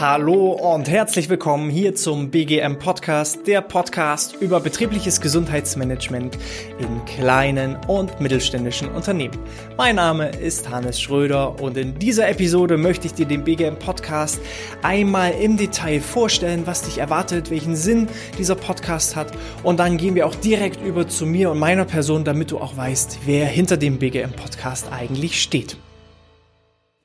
Hallo und herzlich willkommen hier zum BGM Podcast, der Podcast über betriebliches Gesundheitsmanagement in kleinen und mittelständischen Unternehmen. Mein Name ist Hannes Schröder und in dieser Episode möchte ich dir den BGM Podcast einmal im Detail vorstellen, was dich erwartet, welchen Sinn dieser Podcast hat und dann gehen wir auch direkt über zu mir und meiner Person, damit du auch weißt, wer hinter dem BGM Podcast eigentlich steht.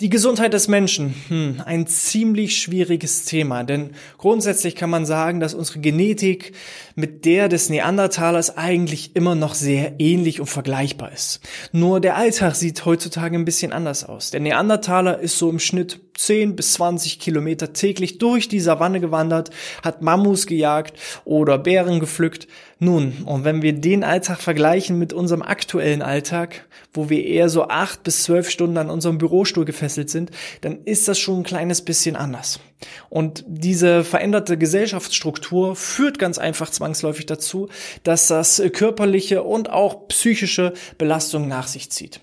Die Gesundheit des Menschen, hm, ein ziemlich schwieriges Thema, denn grundsätzlich kann man sagen, dass unsere Genetik mit der des Neandertalers eigentlich immer noch sehr ähnlich und vergleichbar ist. Nur der Alltag sieht heutzutage ein bisschen anders aus. Der Neandertaler ist so im Schnitt 10 bis 20 Kilometer täglich durch die Savanne gewandert, hat Mammus gejagt oder Bären gepflückt. Nun, und wenn wir den Alltag vergleichen mit unserem aktuellen Alltag, wo wir eher so acht bis zwölf Stunden an unserem Bürostuhl gefesselt sind, dann ist das schon ein kleines bisschen anders. Und diese veränderte Gesellschaftsstruktur führt ganz einfach zwangsläufig dazu, dass das körperliche und auch psychische Belastung nach sich zieht.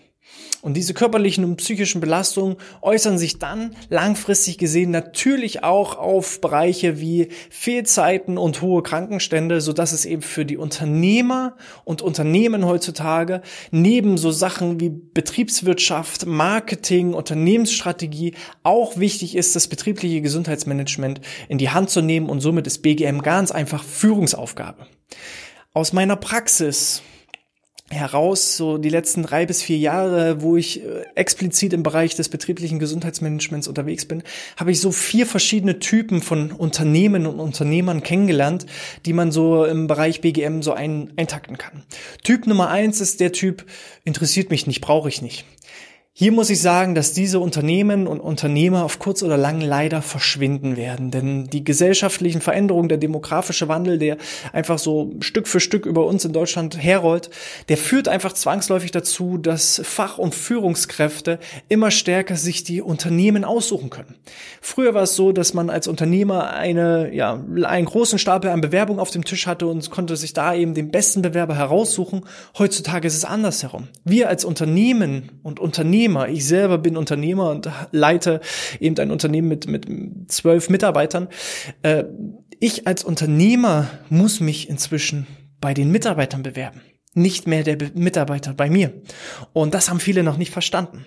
Und diese körperlichen und psychischen Belastungen äußern sich dann langfristig gesehen natürlich auch auf Bereiche wie Fehlzeiten und hohe Krankenstände, so dass es eben für die Unternehmer und Unternehmen heutzutage neben so Sachen wie Betriebswirtschaft, Marketing, Unternehmensstrategie auch wichtig ist, das betriebliche Gesundheitsmanagement in die Hand zu nehmen und somit ist BGM ganz einfach Führungsaufgabe. Aus meiner Praxis heraus, so die letzten drei bis vier Jahre, wo ich äh, explizit im Bereich des betrieblichen Gesundheitsmanagements unterwegs bin, habe ich so vier verschiedene Typen von Unternehmen und Unternehmern kennengelernt, die man so im Bereich BGM so ein, eintakten kann. Typ Nummer eins ist der Typ, interessiert mich nicht, brauche ich nicht. Hier muss ich sagen, dass diese Unternehmen und Unternehmer auf kurz oder lang leider verschwinden werden. Denn die gesellschaftlichen Veränderungen, der demografische Wandel, der einfach so Stück für Stück über uns in Deutschland herrollt, der führt einfach zwangsläufig dazu, dass Fach- und Führungskräfte immer stärker sich die Unternehmen aussuchen können. Früher war es so, dass man als Unternehmer eine, ja, einen großen Stapel an Bewerbungen auf dem Tisch hatte und konnte sich da eben den besten Bewerber heraussuchen. Heutzutage ist es andersherum. Wir als Unternehmen und Unternehmen Unternehmer. Ich selber bin Unternehmer und leite eben ein Unternehmen mit, mit zwölf Mitarbeitern. Äh, ich als Unternehmer muss mich inzwischen bei den Mitarbeitern bewerben nicht mehr der Mitarbeiter bei mir. Und das haben viele noch nicht verstanden.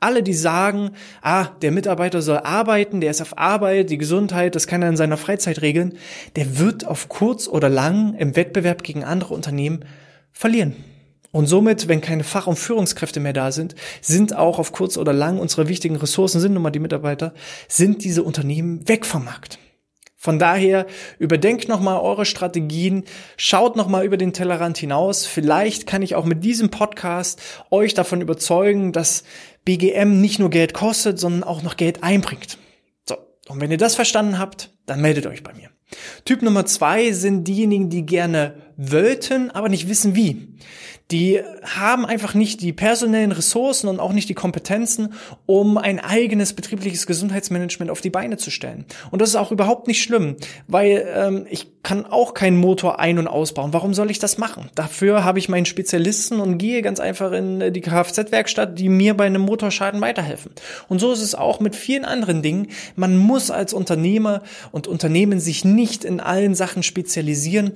Alle, die sagen, ah, der Mitarbeiter soll arbeiten, der ist auf Arbeit, die Gesundheit, das kann er in seiner Freizeit regeln, der wird auf kurz oder lang im Wettbewerb gegen andere Unternehmen verlieren. Und somit, wenn keine Fach- und Führungskräfte mehr da sind, sind auch auf kurz oder lang unsere wichtigen Ressourcen, sind nun mal die Mitarbeiter, sind diese Unternehmen weg vom Markt. Von daher überdenkt nochmal eure Strategien, schaut nochmal über den Tellerrand hinaus. Vielleicht kann ich auch mit diesem Podcast euch davon überzeugen, dass BGM nicht nur Geld kostet, sondern auch noch Geld einbringt. So, und wenn ihr das verstanden habt, dann meldet euch bei mir. Typ Nummer zwei sind diejenigen, die gerne wollten, aber nicht wissen wie die haben einfach nicht die personellen Ressourcen und auch nicht die Kompetenzen, um ein eigenes betriebliches Gesundheitsmanagement auf die Beine zu stellen. Und das ist auch überhaupt nicht schlimm, weil ähm, ich kann auch keinen Motor ein- und ausbauen. Warum soll ich das machen? Dafür habe ich meinen Spezialisten und gehe ganz einfach in äh, die Kfz-Werkstatt, die mir bei einem Motorschaden weiterhelfen. Und so ist es auch mit vielen anderen Dingen. Man muss als Unternehmer und Unternehmen sich nicht in allen Sachen spezialisieren.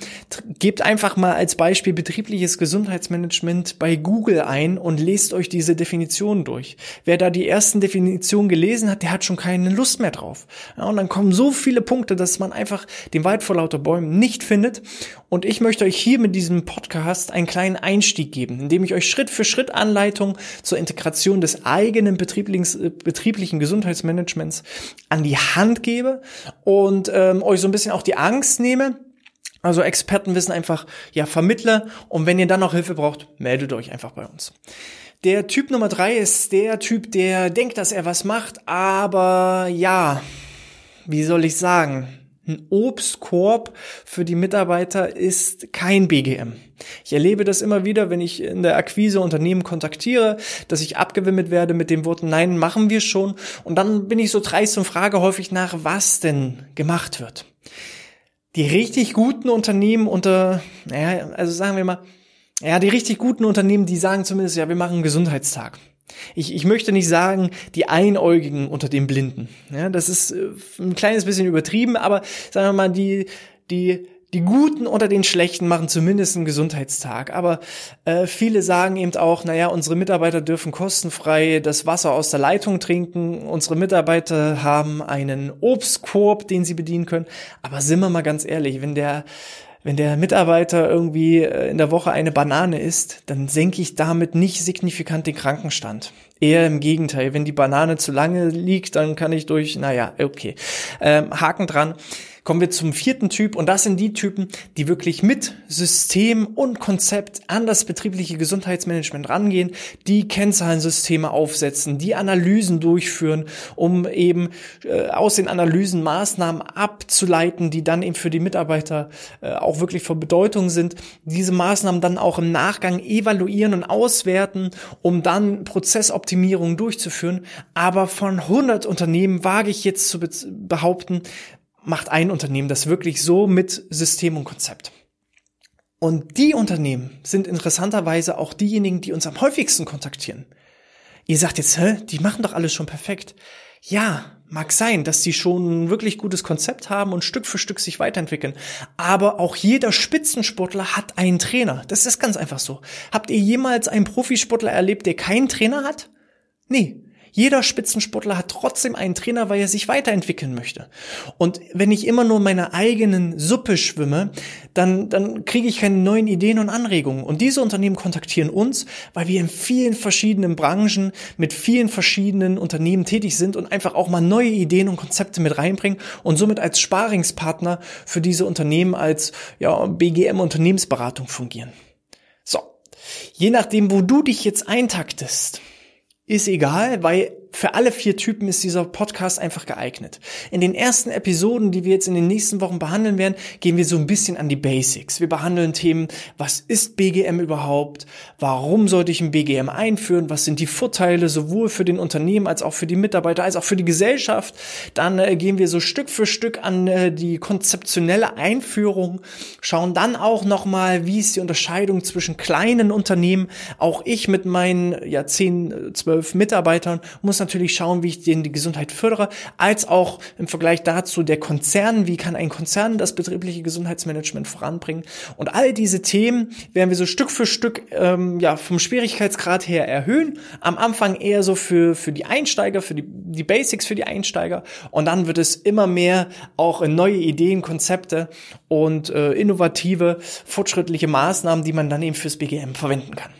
Gebt einfach mal als Beispiel betriebliches Gesundheitsmanagement Management bei Google ein und lest euch diese Definitionen durch. Wer da die ersten Definitionen gelesen hat, der hat schon keine Lust mehr drauf. Ja, und dann kommen so viele Punkte, dass man einfach den Wald vor lauter Bäumen nicht findet. Und ich möchte euch hier mit diesem Podcast einen kleinen Einstieg geben, indem ich euch Schritt für Schritt Anleitung zur Integration des eigenen betrieblichen, äh, betrieblichen Gesundheitsmanagements an die Hand gebe und ähm, euch so ein bisschen auch die Angst nehme, also Experten wissen einfach, ja, vermittle und wenn ihr dann noch Hilfe braucht, meldet euch einfach bei uns. Der Typ Nummer drei ist der Typ, der denkt, dass er was macht, aber ja, wie soll ich sagen? Ein Obstkorb für die Mitarbeiter ist kein BGM. Ich erlebe das immer wieder, wenn ich in der Akquise Unternehmen kontaktiere, dass ich abgewimmelt werde mit den Worten, nein, machen wir schon. Und dann bin ich so dreist und frage häufig nach, was denn gemacht wird die richtig guten Unternehmen unter, naja, also sagen wir mal, ja, die richtig guten Unternehmen, die sagen zumindest, ja, wir machen einen Gesundheitstag. Ich, ich möchte nicht sagen, die Einäugigen unter den Blinden. Ja, das ist äh, ein kleines bisschen übertrieben, aber sagen wir mal, die, die die Guten unter den Schlechten machen zumindest einen Gesundheitstag. Aber äh, viele sagen eben auch, naja, unsere Mitarbeiter dürfen kostenfrei das Wasser aus der Leitung trinken. Unsere Mitarbeiter haben einen Obstkorb, den sie bedienen können. Aber sind wir mal ganz ehrlich, wenn der wenn der Mitarbeiter irgendwie äh, in der Woche eine Banane isst, dann senke ich damit nicht signifikant den Krankenstand. Eher im Gegenteil, wenn die Banane zu lange liegt, dann kann ich durch, naja, okay, ähm, Haken dran. Kommen wir zum vierten Typ und das sind die Typen, die wirklich mit System und Konzept an das betriebliche Gesundheitsmanagement rangehen, die Kennzahlensysteme aufsetzen, die Analysen durchführen, um eben äh, aus den Analysen Maßnahmen abzuleiten, die dann eben für die Mitarbeiter äh, auch wirklich von Bedeutung sind. Diese Maßnahmen dann auch im Nachgang evaluieren und auswerten, um dann Prozessoptimierungen durchzuführen. Aber von 100 Unternehmen wage ich jetzt zu behaupten, macht ein Unternehmen das wirklich so mit System und Konzept. Und die Unternehmen sind interessanterweise auch diejenigen, die uns am häufigsten kontaktieren. Ihr sagt jetzt, hä, die machen doch alles schon perfekt. Ja, mag sein, dass die schon ein wirklich gutes Konzept haben und Stück für Stück sich weiterentwickeln. Aber auch jeder Spitzensportler hat einen Trainer. Das ist ganz einfach so. Habt ihr jemals einen Profisportler erlebt, der keinen Trainer hat? Nee. Jeder Spitzensportler hat trotzdem einen Trainer, weil er sich weiterentwickeln möchte. Und wenn ich immer nur meiner eigenen Suppe schwimme, dann, dann kriege ich keine neuen Ideen und Anregungen. Und diese Unternehmen kontaktieren uns, weil wir in vielen verschiedenen Branchen mit vielen verschiedenen Unternehmen tätig sind und einfach auch mal neue Ideen und Konzepte mit reinbringen und somit als Sparingspartner für diese Unternehmen als ja, BGM Unternehmensberatung fungieren. So. Je nachdem, wo du dich jetzt eintaktest, ist egal, weil für alle vier Typen ist dieser Podcast einfach geeignet. In den ersten Episoden, die wir jetzt in den nächsten Wochen behandeln werden, gehen wir so ein bisschen an die Basics. Wir behandeln Themen, was ist BGM überhaupt? Warum sollte ich ein BGM einführen? Was sind die Vorteile sowohl für den Unternehmen als auch für die Mitarbeiter, als auch für die Gesellschaft? Dann äh, gehen wir so Stück für Stück an äh, die konzeptionelle Einführung, schauen dann auch nochmal, wie ist die Unterscheidung zwischen kleinen Unternehmen. Auch ich mit meinen ja, 10, 12 Mitarbeitern muss natürlich schauen, wie ich denen die Gesundheit fördere, als auch im Vergleich dazu der Konzern, wie kann ein Konzern das betriebliche Gesundheitsmanagement voranbringen. Und all diese Themen werden wir so Stück für Stück ähm, ja vom Schwierigkeitsgrad her erhöhen. Am Anfang eher so für für die Einsteiger, für die die Basics für die Einsteiger und dann wird es immer mehr auch in neue Ideen, Konzepte und äh, innovative, fortschrittliche Maßnahmen, die man dann eben fürs BGM verwenden kann.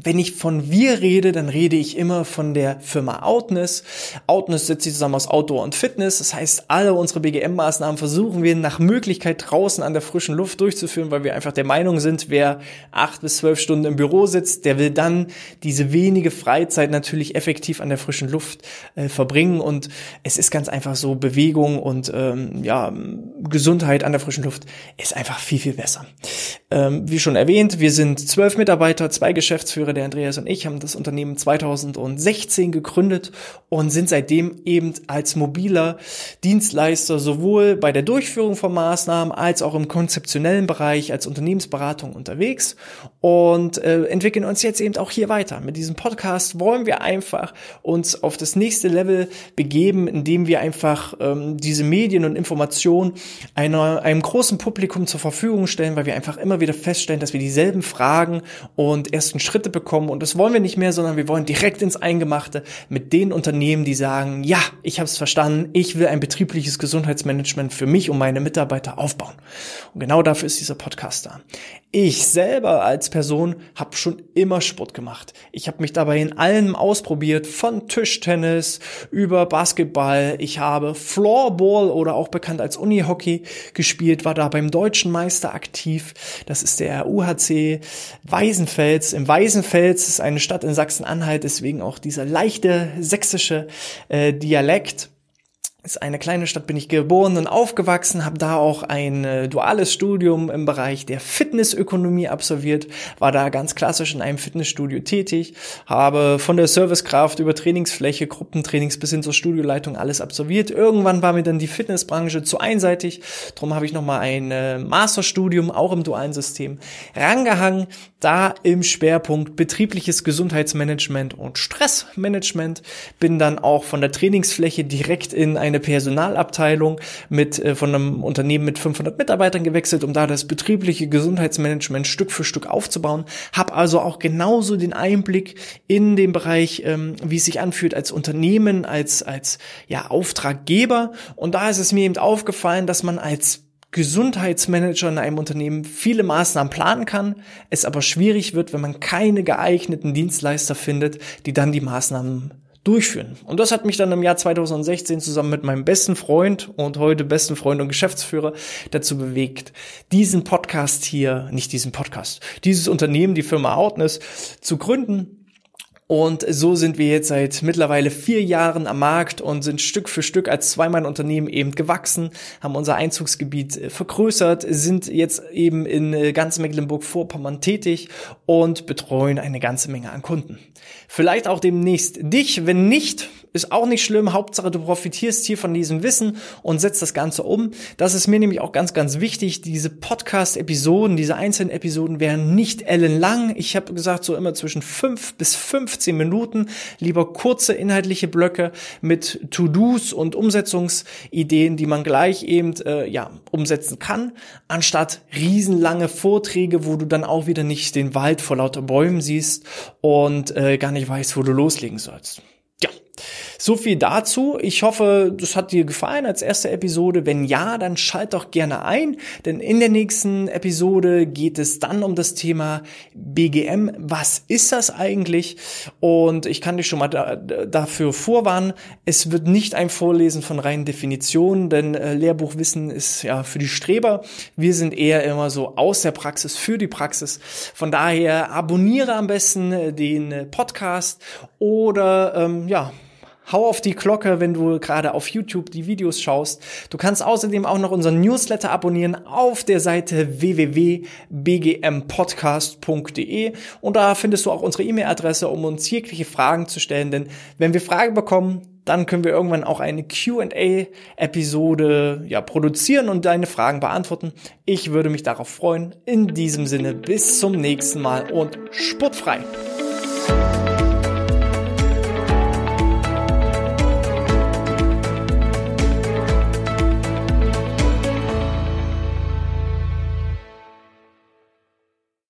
Wenn ich von wir rede, dann rede ich immer von der Firma Outness. Outness setzt sich zusammen aus Outdoor und Fitness. Das heißt, alle unsere BGM-Maßnahmen versuchen wir nach Möglichkeit draußen an der frischen Luft durchzuführen, weil wir einfach der Meinung sind, wer acht bis zwölf Stunden im Büro sitzt, der will dann diese wenige Freizeit natürlich effektiv an der frischen Luft äh, verbringen. Und es ist ganz einfach so, Bewegung und ähm, ja, Gesundheit an der frischen Luft ist einfach viel, viel besser. Ähm, wie schon erwähnt, wir sind zwölf Mitarbeiter, zwei Geschäftsführer, der Andreas und ich, haben das Unternehmen 2016 gegründet und sind seitdem eben als mobiler Dienstleister sowohl bei der Durchführung von Maßnahmen als auch im konzeptionellen Bereich als Unternehmensberatung unterwegs und äh, entwickeln uns jetzt eben auch hier weiter. Mit diesem Podcast wollen wir einfach uns auf das nächste Level begeben, indem wir einfach ähm, diese Medien und Informationen einer, einem großen Publikum zur Verfügung stellen, weil wir einfach immer wieder feststellen, dass wir dieselben Fragen und ersten Schritte bekommen und das wollen wir nicht mehr, sondern wir wollen direkt ins Eingemachte mit den Unternehmen, die sagen, ja, ich habe es verstanden, ich will ein betriebliches Gesundheitsmanagement für mich und meine Mitarbeiter aufbauen. Und genau dafür ist dieser Podcast da. Ich selber als Person habe schon immer Sport gemacht. Ich habe mich dabei in allem ausprobiert, von Tischtennis über Basketball. Ich habe Floorball oder auch bekannt als Unihockey gespielt, war da beim deutschen Meister aktiv. Das ist der UHC Weisenfels. Im Weisenfels ist eine Stadt in Sachsen-Anhalt, deswegen auch dieser leichte sächsische äh, Dialekt. Ist eine kleine Stadt, bin ich geboren und aufgewachsen, habe da auch ein äh, duales Studium im Bereich der Fitnessökonomie absolviert, war da ganz klassisch in einem Fitnessstudio tätig, habe von der Servicekraft über Trainingsfläche, Gruppentrainings bis hin zur Studioleitung alles absolviert. Irgendwann war mir dann die Fitnessbranche zu einseitig, darum habe ich nochmal ein äh, Masterstudium, auch im dualen System, rangehangen, da im Schwerpunkt betriebliches Gesundheitsmanagement und Stressmanagement, bin dann auch von der Trainingsfläche direkt in eine eine Personalabteilung mit äh, von einem Unternehmen mit 500 Mitarbeitern gewechselt, um da das betriebliche Gesundheitsmanagement Stück für Stück aufzubauen. Habe also auch genauso den Einblick in den Bereich, ähm, wie es sich anfühlt als Unternehmen, als als ja Auftraggeber. Und da ist es mir eben aufgefallen, dass man als Gesundheitsmanager in einem Unternehmen viele Maßnahmen planen kann, es aber schwierig wird, wenn man keine geeigneten Dienstleister findet, die dann die Maßnahmen durchführen. Und das hat mich dann im Jahr 2016 zusammen mit meinem besten Freund und heute besten Freund und Geschäftsführer dazu bewegt, diesen Podcast hier, nicht diesen Podcast, dieses Unternehmen, die Firma Outness zu gründen und so sind wir jetzt seit mittlerweile vier Jahren am Markt und sind Stück für Stück als Zweimann-Unternehmen eben gewachsen, haben unser Einzugsgebiet äh, vergrößert, sind jetzt eben in äh, ganz Mecklenburg-Vorpommern tätig und betreuen eine ganze Menge an Kunden. Vielleicht auch demnächst dich, wenn nicht, ist auch nicht schlimm. Hauptsache, du profitierst hier von diesem Wissen und setzt das Ganze um. Das ist mir nämlich auch ganz, ganz wichtig. Diese Podcast-Episoden, diese einzelnen Episoden wären nicht ellenlang. Ich habe gesagt, so immer zwischen fünf bis 15 Minuten. Lieber kurze inhaltliche Blöcke mit To-Dos und Umsetzungsideen, die man gleich eben äh, ja umsetzen kann, anstatt riesenlange Vorträge, wo du dann auch wieder nicht den Wald vor lauter Bäumen siehst und äh, gar nicht weißt, wo du loslegen sollst. So viel dazu. Ich hoffe, das hat dir gefallen als erste Episode. Wenn ja, dann schalt doch gerne ein, denn in der nächsten Episode geht es dann um das Thema BGM. Was ist das eigentlich? Und ich kann dich schon mal da, dafür vorwarnen. Es wird nicht ein Vorlesen von reinen Definitionen, denn äh, Lehrbuchwissen ist ja für die Streber. Wir sind eher immer so aus der Praxis für die Praxis. Von daher abonniere am besten den Podcast oder ähm, ja, Hau auf die Glocke, wenn du gerade auf YouTube die Videos schaust. Du kannst außerdem auch noch unseren Newsletter abonnieren auf der Seite www.bgmpodcast.de und da findest du auch unsere E-Mail-Adresse, um uns jegliche Fragen zu stellen. Denn wenn wir Fragen bekommen, dann können wir irgendwann auch eine Q&A-Episode ja, produzieren und deine Fragen beantworten. Ich würde mich darauf freuen. In diesem Sinne, bis zum nächsten Mal und sportfrei.